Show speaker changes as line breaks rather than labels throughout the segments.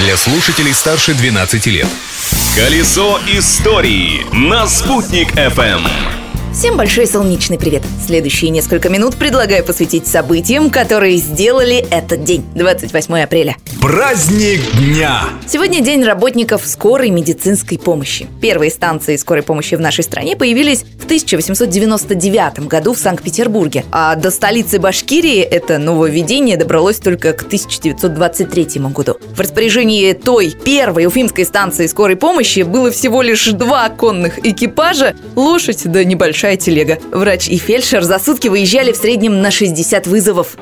для слушателей старше 12 лет.
Колесо истории на «Спутник FM.
Всем большой солнечный привет! Следующие несколько минут предлагаю посвятить событиям, которые сделали этот день, 28 апреля.
Праздник дня!
Сегодня день работников скорой медицинской помощи. Первые станции скорой помощи в нашей стране появились в 1899 году в Санкт-Петербурге, а до столицы Башкирии это нововведение добралось только к 1923 году. В распоряжении той первой уфимской станции скорой помощи было всего лишь два конных экипажа, лошадь да небольшая большая телега. Врач и фельдшер за сутки выезжали в среднем на 60 вызовов.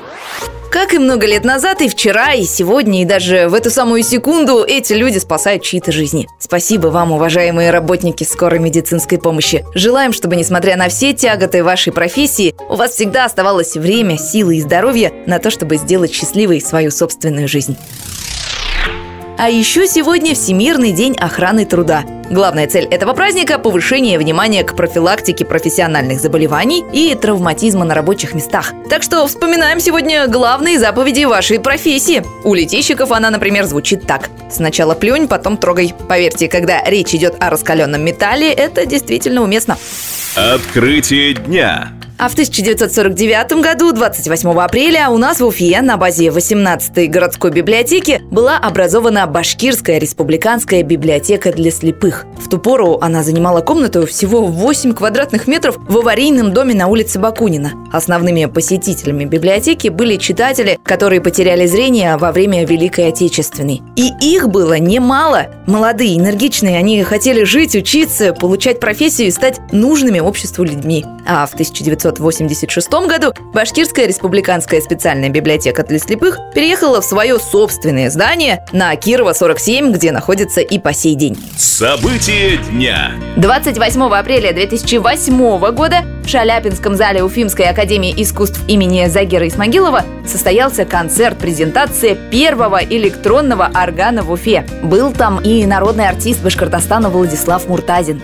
Как и много лет назад, и вчера, и сегодня, и даже в эту самую секунду эти люди спасают чьи-то жизни. Спасибо вам, уважаемые работники скорой медицинской помощи. Желаем, чтобы, несмотря на все тяготы вашей профессии, у вас всегда оставалось время, силы и здоровье на то, чтобы сделать счастливой свою собственную жизнь. А еще сегодня Всемирный день охраны труда. Главная цель этого праздника – повышение внимания к профилактике профессиональных заболеваний и травматизма на рабочих местах. Так что вспоминаем сегодня главные заповеди вашей профессии. У летейщиков она, например, звучит так. Сначала плюнь, потом трогай. Поверьте, когда речь идет о раскаленном металле, это действительно уместно.
Открытие дня.
А в 1949 году, 28 апреля, у нас в Уфе на базе 18-й городской библиотеки была образована Башкирская республиканская библиотека для слепых. В ту пору она занимала комнату всего 8 квадратных метров в аварийном доме на улице Бакунина. Основными посетителями библиотеки были читатели, которые потеряли зрение во время Великой Отечественной. И их было немало. Молодые, энергичные, они хотели жить, учиться, получать профессию и стать нужными обществу людьми. А в 1900 1986 году Башкирская республиканская специальная библиотека для слепых переехала в свое собственное здание на Кирова 47, где находится и по сей день.
События дня.
28 апреля 2008 года в Шаляпинском зале Уфимской академии искусств имени Загира Исмагилова состоялся концерт-презентация первого электронного органа в Уфе. Был там и народный артист Башкортостана Владислав Муртазин.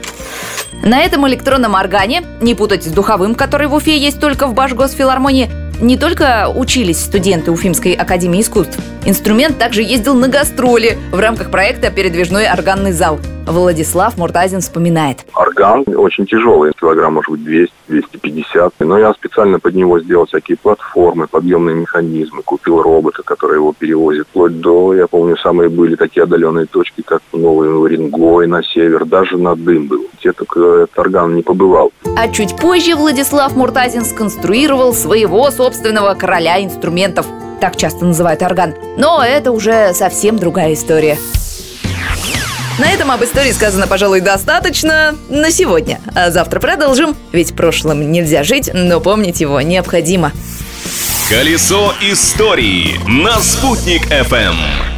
На этом электронном органе, не путать с духовым, который в Уфе есть только в Башгосфилармонии, не только учились студенты Уфимской академии искусств. Инструмент также ездил на гастроли в рамках проекта «Передвижной органный зал». Владислав Муртазин вспоминает.
Орган очень тяжелый, килограмм может быть 200-250. Но я специально под него сделал всякие платформы, подъемные механизмы, купил робота, который его перевозит. Вплоть до, я помню, самые были такие отдаленные точки, как Новый Уренгой на север, даже на дым был. Где только этот орган не побывал.
А чуть позже Владислав Муртазин сконструировал своего собственного короля инструментов. Так часто называют орган. Но это уже совсем другая история. На этом об истории сказано, пожалуй, достаточно на сегодня. А завтра продолжим, ведь прошлым нельзя жить, но помнить его необходимо.
Колесо истории на «Спутник FM.